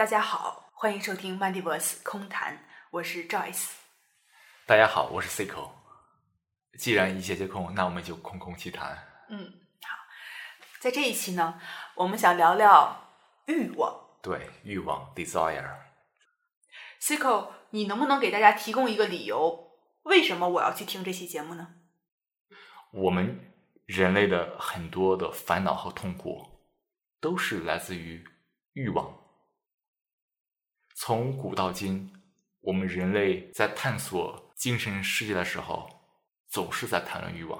大家好，欢迎收听 Mandiverse 空谈，我是 Joyce。大家好，我是 Cico。既然一切皆空，那我们就空空其谈。嗯，好，在这一期呢，我们想聊聊欲望。对，欲望 （desire）。Cico，你能不能给大家提供一个理由，为什么我要去听这期节目呢？我们人类的很多的烦恼和痛苦，都是来自于欲望。从古到今，我们人类在探索精神世界的时候，总是在谈论欲望。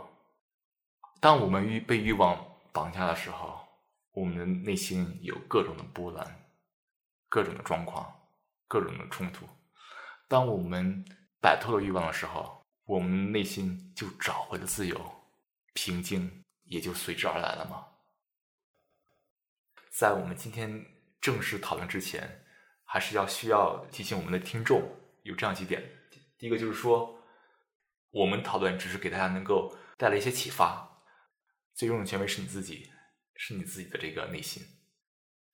当我们欲被欲望绑架的时候，我们的内心有各种的波澜，各种的状况，各种的冲突。当我们摆脱了欲望的时候，我们内心就找回了自由，平静也就随之而来了吗？在我们今天正式讨论之前，还是要需要提醒我们的听众有这样几点。第一个就是说，我们讨论只是给大家能够带来一些启发，最终的权威是你自己，是你自己的这个内心。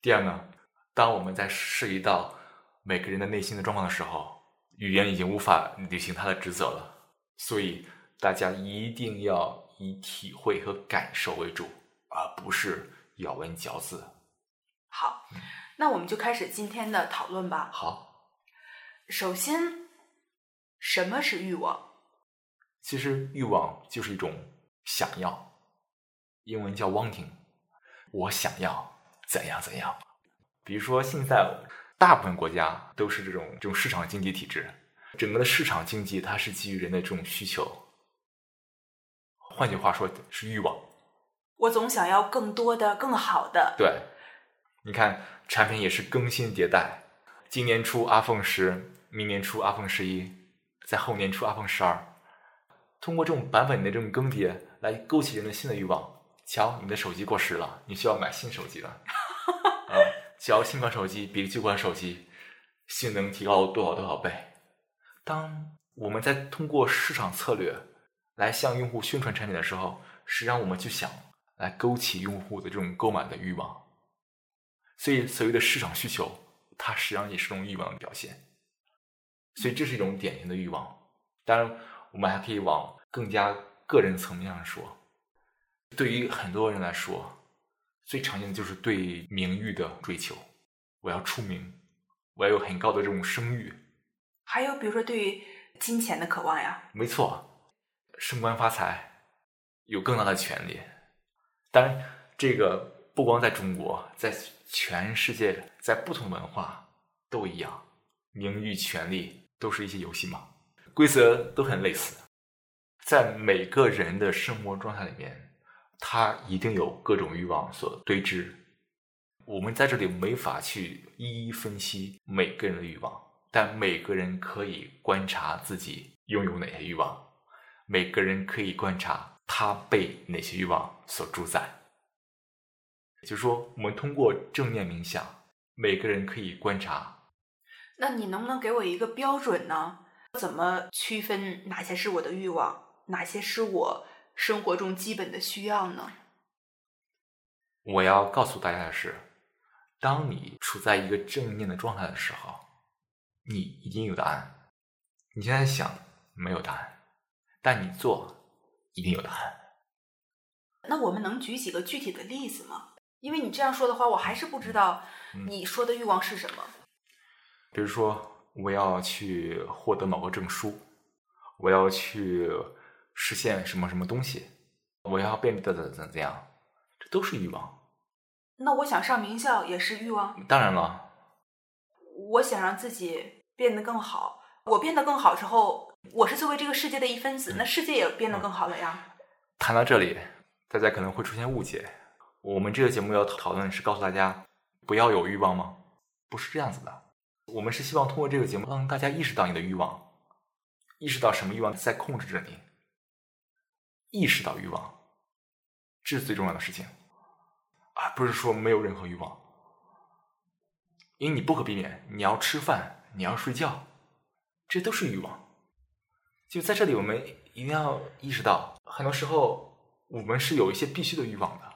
第二呢，当我们在涉及到每个人的内心的状况的时候，语言已经无法履行它的职责了，所以大家一定要以体会和感受为主，而不是咬文嚼字。好，那我们就开始今天的讨论吧。好，首先，什么是欲望？其实欲望就是一种想要，英文叫 wanting。我想要怎样怎样。比如说，现在大部分国家都是这种这种市场经济体制，整个的市场经济它是基于人的这种需求，换句话说是欲望。我总想要更多的、更好的。对，你看产品也是更新迭代，今年出 iPhone 十，明年出 iPhone 十一，在后年出 iPhone 十二，通过这种版本的这种更迭来勾起人的新的欲望。瞧，你的手机过时了，你需要买新手机了。啊，瞧，新款手机比旧款手机性能提高了多少多少倍。当我们在通过市场策略来向用户宣传产品的时候，实际上我们就想来勾起用户的这种购买的欲望。所以，所谓的市场需求，它实际上也是一种欲望的表现。所以，这是一种典型的欲望。当然，我们还可以往更加个人层面上说。对于很多人来说，最常见的就是对名誉的追求。我要出名，我要有很高的这种声誉。还有，比如说对于金钱的渴望呀。没错，升官发财，有更大的权利。当然，这个不光在中国，在全世界，在不同文化都一样，名誉、权利都是一些游戏嘛，规则都很类似。在每个人的生活状态里面。他一定有各种欲望所堆积，我们在这里没法去一一分析每个人的欲望，但每个人可以观察自己拥有哪些欲望，每个人可以观察他被哪些欲望所主宰。就是说，我们通过正念冥想，每个人可以观察。那你能不能给我一个标准呢？怎么区分哪些是我的欲望，哪些是我？生活中基本的需要呢？我要告诉大家的是，当你处在一个正念的状态的时候，你已经有答案。你现在想没有答案，但你做一定有答案。那我们能举几个具体的例子吗？因为你这样说的话，我还是不知道你说的欲望是什么。比如说，我要去获得某个证书，我要去。实现什么什么东西，我要变得怎怎怎样，这都是欲望。那我想上名校也是欲望。当然了，我想让自己变得更好。我变得更好之后，我是作为这个世界的一分子，那世界也变得更好了呀。谈到这里，大家可能会出现误解。我们这个节目要讨论是告诉大家不要有欲望吗？不是这样子的。我们是希望通过这个节目让大家意识到你的欲望，意识到什么欲望在控制着你。意识到欲望，这是最重要的事情，而不是说没有任何欲望，因为你不可避免，你要吃饭，你要睡觉，这都是欲望。就在这里，我们一定要意识到，很多时候我们是有一些必须的欲望的，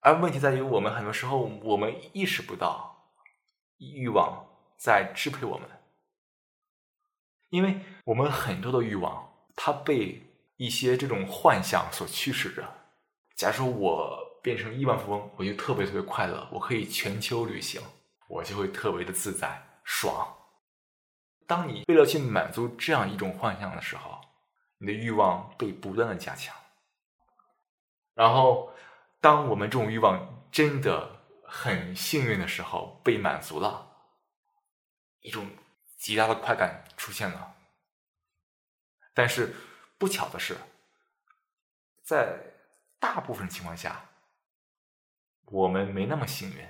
而问题在于，我们很多时候我们意识不到，欲望在支配我们，因为我们很多的欲望，它被一些这种幻象所驱使着。假如说我变成亿万富翁，我就特别特别快乐，我可以全球旅行，我就会特别的自在爽。当你为了去满足这样一种幻象的时候，你的欲望被不断的加强。然后，当我们这种欲望真的很幸运的时候被满足了，一种极大的快感出现了。但是不巧的是，在大部分情况下，我们没那么幸运，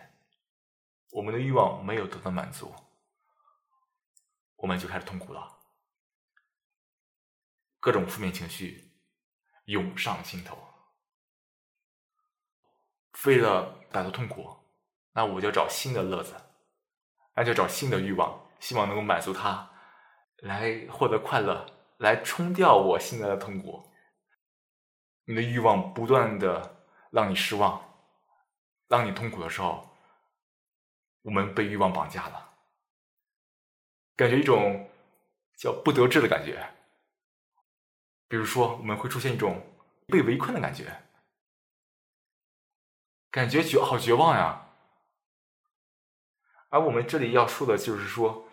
我们的欲望没有得到满足。我们就开始痛苦了，各种负面情绪涌上心头。为了摆脱痛苦，那我就找新的乐子，那就找新的欲望，希望能够满足它，来获得快乐，来冲掉我现在的痛苦。你的欲望不断的让你失望，让你痛苦的时候，我们被欲望绑架了。感觉一种叫不得志的感觉，比如说我们会出现一种被围困的感觉，感觉绝好绝望呀。而我们这里要说的就是说，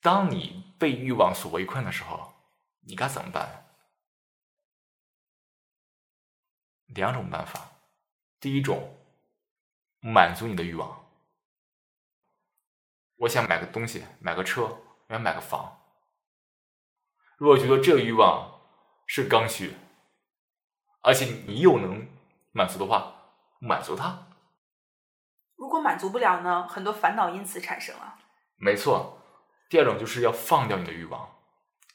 当你被欲望所围困的时候，你该怎么办？两种办法，第一种，满足你的欲望。我想买个东西，买个车。我想买个房，如果觉得这个欲望是刚需，而且你又能满足的话，满足它。如果满足不了呢？很多烦恼因此产生了。没错，第二种就是要放掉你的欲望。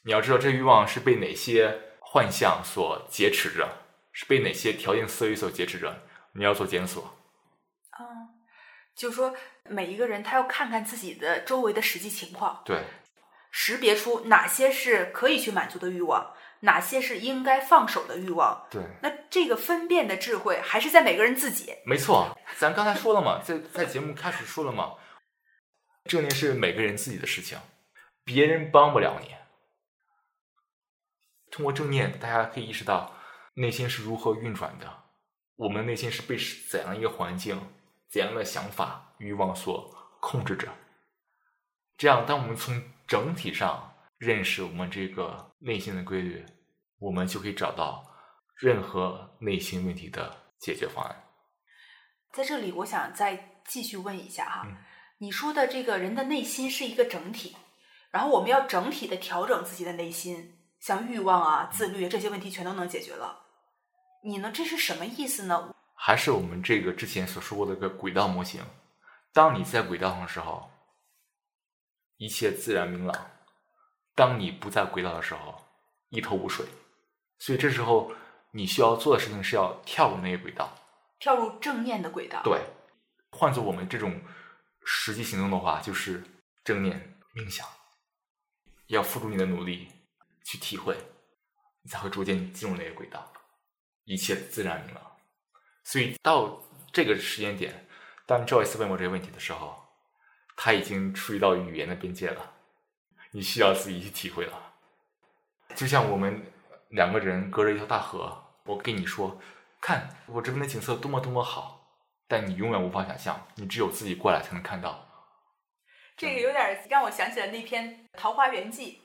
你要知道，这欲望是被哪些幻象所劫持着，是被哪些条件思维所劫持着。你要做检索。嗯，就是说，每一个人他要看看自己的周围的实际情况。对。识别出哪些是可以去满足的欲望，哪些是应该放手的欲望。对，那这个分辨的智慧还是在每个人自己。没错，咱刚才说了嘛，在在节目开始说了嘛，正念是每个人自己的事情，别人帮不了你。通过正念，大家可以意识到内心是如何运转的，我们内心是被怎样一个环境、怎样的想法、欲望所控制着。这样，当我们从整体上认识我们这个内心的规律，我们就可以找到任何内心问题的解决方案。在这里，我想再继续问一下哈，你说的这个人的内心是一个整体，然后我们要整体的调整自己的内心，像欲望啊、自律这些问题全都能解决了。你呢？这是什么意思呢？还是我们这个之前所说过的一个轨道模型？当你在轨道上的时候。一切自然明朗。当你不在轨道的时候，一头雾水。所以这时候你需要做的事情是要跳入那个轨道，跳入正念的轨道。对，换做我们这种实际行动的话，就是正念冥想，要付出你的努力去体会，你才会逐渐进入那个轨道，一切自然明朗。所以到这个时间点，当 Joyce 问我这个问题的时候。他已经触及到语言的边界了，你需要自己去体会了。就像我们两个人隔着一条大河，我跟你说，看我这边的景色多么多么好，但你永远无法想象，你只有自己过来才能看到。这个有点让我想起了那篇《桃花源记》，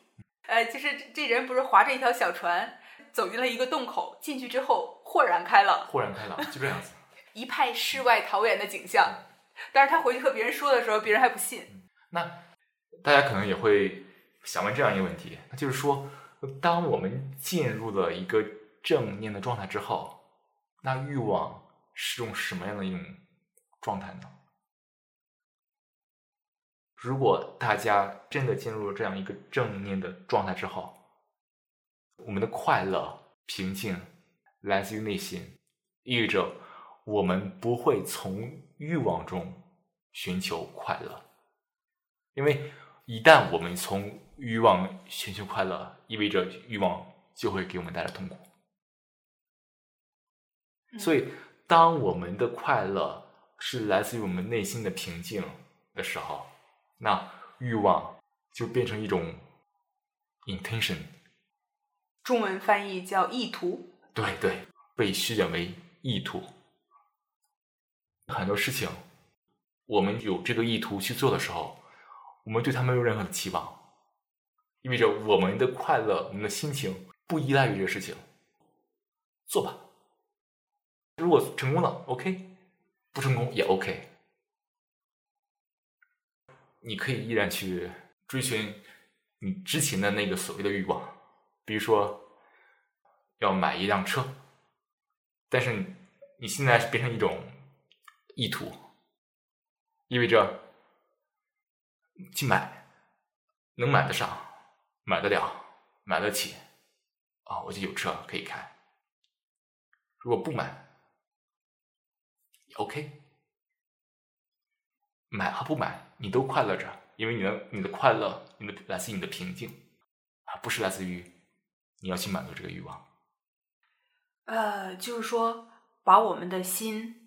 呃，就是这人不是划着一条小船走进了一个洞口，进去之后豁然开朗，豁然开朗，就这样子，一派世外桃源的景象。但是他回去和别人说的时候，别人还不信。那大家可能也会想问这样一个问题，那就是说，当我们进入了一个正念的状态之后，那欲望是用什么样的一种状态呢？如果大家真的进入了这样一个正念的状态之后，我们的快乐、平静来自于内心，意味着。我们不会从欲望中寻求快乐，因为一旦我们从欲望寻求快乐，意味着欲望就会给我们带来痛苦。所以，当我们的快乐是来自于我们内心的平静的时候，那欲望就变成一种 intention，中文翻译叫意图。对对，被虚减为意图。很多事情，我们有这个意图去做的时候，我们对他没有任何的期望，意味着我们的快乐、我们的心情不依赖于这个事情。做吧，如果成功了，OK；不成功也 OK。你可以依然去追寻你之前的那个所谓的欲望，比如说要买一辆车，但是你现在是变成一种。意图意味着去买，能买得上，买得了，买得起，啊，我就有车可以开。如果不买也 OK，买和不买你都快乐着，因为你的你的快乐，你的来自于你的平静，啊不是来自于你要去满足这个欲望。呃，就是说，把我们的心。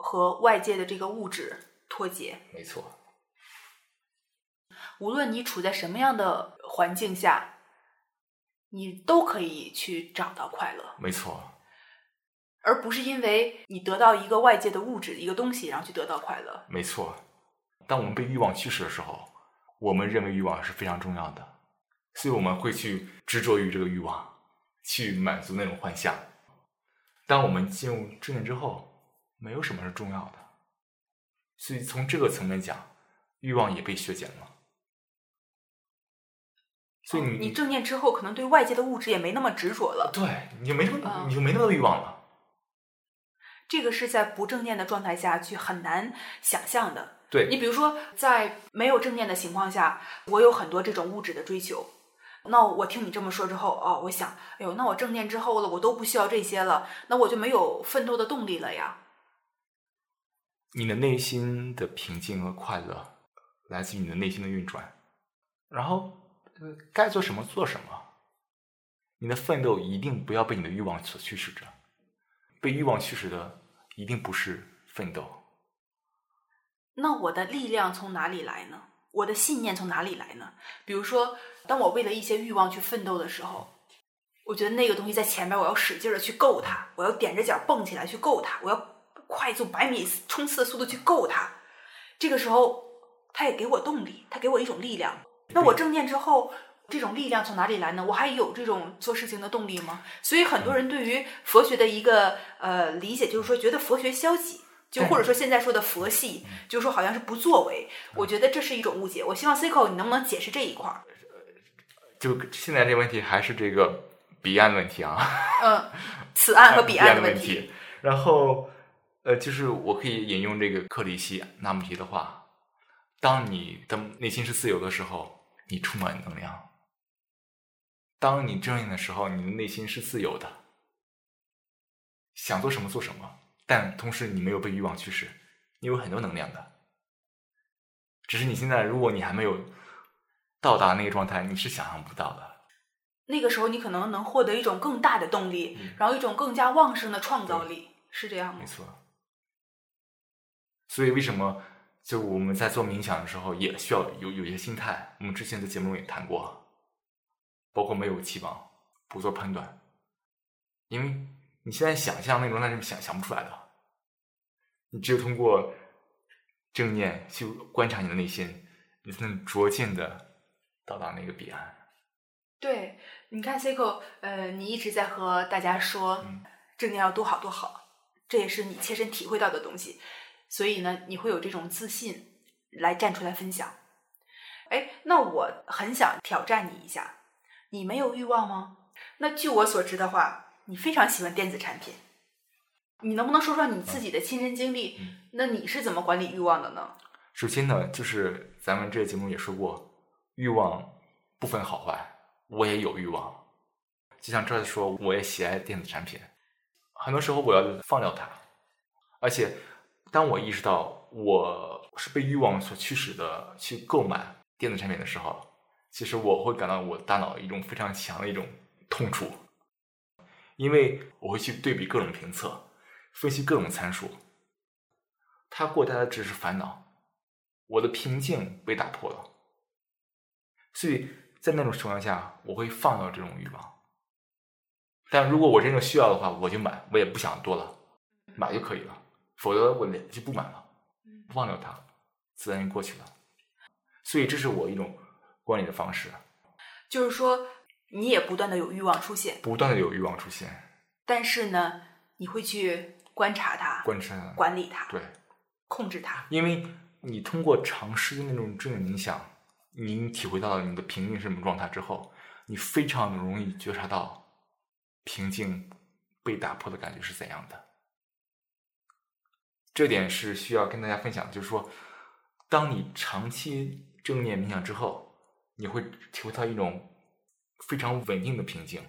和外界的这个物质脱节，没错。无论你处在什么样的环境下，你都可以去找到快乐，没错。而不是因为你得到一个外界的物质一个东西，然后去得到快乐，没错。当我们被欲望驱使的时候，我们认为欲望是非常重要的，所以我们会去执着于这个欲望，去满足那种幻象。当我们进入正念之后。没有什么是重要的，所以从这个层面讲，欲望也被削减了。所以你你正念之后，可能对外界的物质也没那么执着了。对，你就没什么，你就没那么多欲望了。这个是在不正念的状态下去很难想象的。对你比如说，在没有正念的情况下，我有很多这种物质的追求。那我听你这么说之后，哦，我想，哎呦，那我正念之后了，我都不需要这些了，那我就没有奋斗的动力了呀。你的内心的平静和快乐来自于你的内心的运转，然后该做什么做什么。你的奋斗一定不要被你的欲望所驱使着，被欲望驱使的一定不是奋斗。那我的力量从哪里来呢？我的信念从哪里来呢？比如说，当我为了一些欲望去奋斗的时候，我觉得那个东西在前面，我要使劲的去够它，我要踮着脚蹦起来去够它，我要。快速百米冲刺的速度去够它，这个时候它也给我动力，它给我一种力量。那我正念之后，这种力量从哪里来呢？我还有这种做事情的动力吗？所以很多人对于佛学的一个呃理解，就是说觉得佛学消极，就或者说现在说的佛系，就是说好像是不作为。我觉得这是一种误解。我希望 Cico 你能不能解释这一块儿？就现在这个问题还是这个彼岸问题啊？嗯，此岸和彼岸的问题。然后。呃，就是我可以引用这个克里希那穆提的话：，当你的内心是自由的时候，你充满能量；，当你正念的时候，你的内心是自由的，想做什么做什么，但同时你没有被欲望驱使，你有很多能量的。只是你现在，如果你还没有到达那个状态，你是想象不到的。那个时候，你可能能获得一种更大的动力，然后一种更加旺盛的创造力，是这样吗？没错。所以，为什么就我们在做冥想的时候，也需要有有一些心态？我们之前在节目中也谈过，包括没有期望，不做判断，因为你现在想象那种那是想想不出来的。你只有通过正念去观察你的内心，你才能逐渐的到达那个彼岸。对，你看 Cico，呃，你一直在和大家说正念要多好多好，这也是你切身体会到的东西。所以呢，你会有这种自信来站出来分享。哎，那我很想挑战你一下，你没有欲望吗？那据我所知的话，你非常喜欢电子产品。你能不能说说你自己的亲身经历？那你是怎么管理欲望的呢？首先呢，就是咱们这个节目也说过，欲望不分好坏，我也有欲望。就像这说，我也喜爱电子产品，很多时候我要放掉它，而且。当我意识到我是被欲望所驱使的去购买电子产品的时候，其实我会感到我大脑一种非常强的一种痛楚，因为我会去对比各种评测，分析各种参数，它给我带来的只是烦恼，我的平静被打破了。所以在那种情况下，我会放掉这种欲望。但如果我真正需要的话，我就买，我也不想多了，买就可以了。否则我就不买了，忘掉它，自然就过去了。所以这是我一种管理的方式。就是说，你也不断的有欲望出现，不断的有欲望出现，但是呢，你会去观察它，观察管理它，对，控制它。因为你通过长时间那种正念冥想，你体会到了你的平静是什么状态之后，你非常容易觉察到平静被打破的感觉是怎样的。这点是需要跟大家分享，就是说，当你长期正念冥想之后，你会体会到一种非常稳定的平静。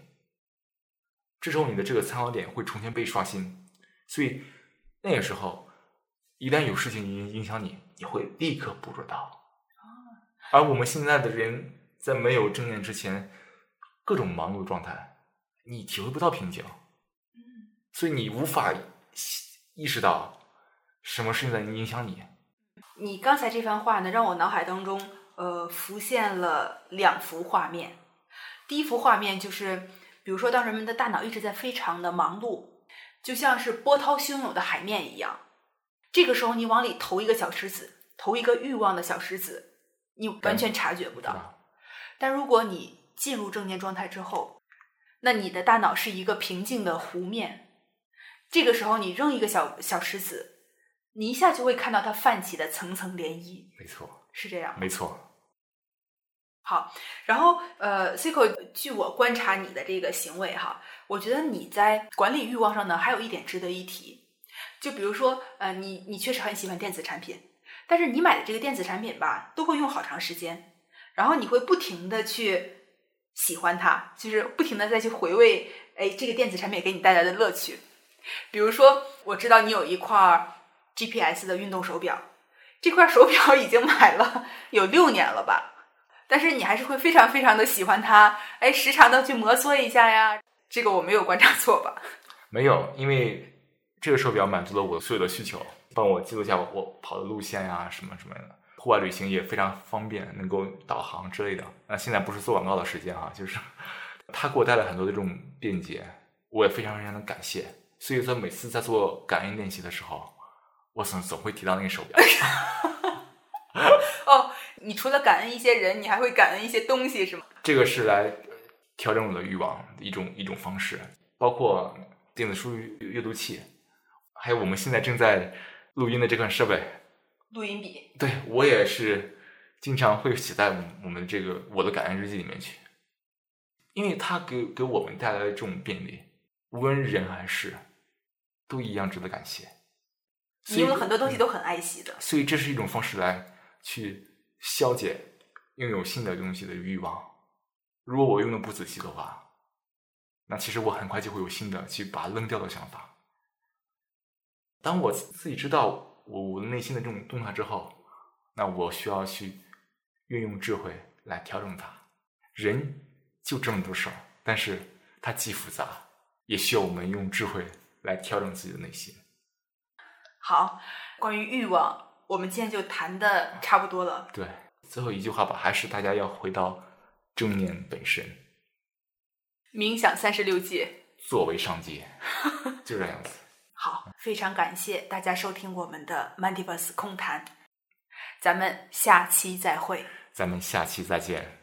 这时候你的这个参考点会重新被刷新，所以那个时候，一旦有事情影影响你，你会立刻捕捉到。而我们现在的人在没有正念之前，各种忙碌的状态，你体会不到平静。所以你无法意识到。什么事情在影响你？你刚才这番话呢，让我脑海当中呃浮现了两幅画面。第一幅画面就是，比如说，当人们的大脑一直在非常的忙碌，就像是波涛汹涌的海面一样。这个时候，你往里投一个小石子，投一个欲望的小石子，你完全察觉不到。但如果你进入正念状态之后，那你的大脑是一个平静的湖面。这个时候，你扔一个小小石子。你一下就会看到它泛起的层层涟漪，没错，是这样，没错。好，然后呃，Cico，据我观察你的这个行为哈，我觉得你在管理欲望上呢，还有一点值得一提。就比如说，呃，你你确实很喜欢电子产品，但是你买的这个电子产品吧，都会用好长时间，然后你会不停的去喜欢它，就是不停的再去回味，哎，这个电子产品给你带来的乐趣。比如说，我知道你有一块儿。GPS 的运动手表，这块手表已经买了有六年了吧？但是你还是会非常非常的喜欢它，哎，时常的去摩挲一下呀。这个我没有观察错吧？没有，因为这个手表满足了我所有的需求，帮我记录下我跑的路线呀，什么什么的。户外旅行也非常方便，能够导航之类的。那现在不是做广告的时间啊，就是它给我带来很多的这种便捷，我也非常非常的感谢。所以说，每次在做感恩练习的时候。我总总会提到那个手表。哦，你除了感恩一些人，你还会感恩一些东西，是吗？这个是来调整我的欲望的一种一种方式，包括电子书阅读器，还有我们现在正在录音的这款设备——录音笔。对我也是经常会写在我们这个我的感恩日记里面去，因为它给给我们带来的这种便利，无论人还是都一样值得感谢。你有很多东西都很爱惜的，所以这是一种方式来去消解拥有新的东西的欲望。如果我用的不仔细的话，那其实我很快就会有新的去把它扔掉的想法。当我自己知道我我内心的这种动态之后，那我需要去运用智慧来调整它。人就这么多事儿，但是它既复杂，也需要我们用智慧来调整自己的内心。好，关于欲望，我们今天就谈的差不多了。对，最后一句话吧，还是大家要回到正念本身。冥想三十六计，作为上计，就这样子。好，非常感谢大家收听我们的 Mandiverse 空谈，咱们下期再会。咱们下期再见。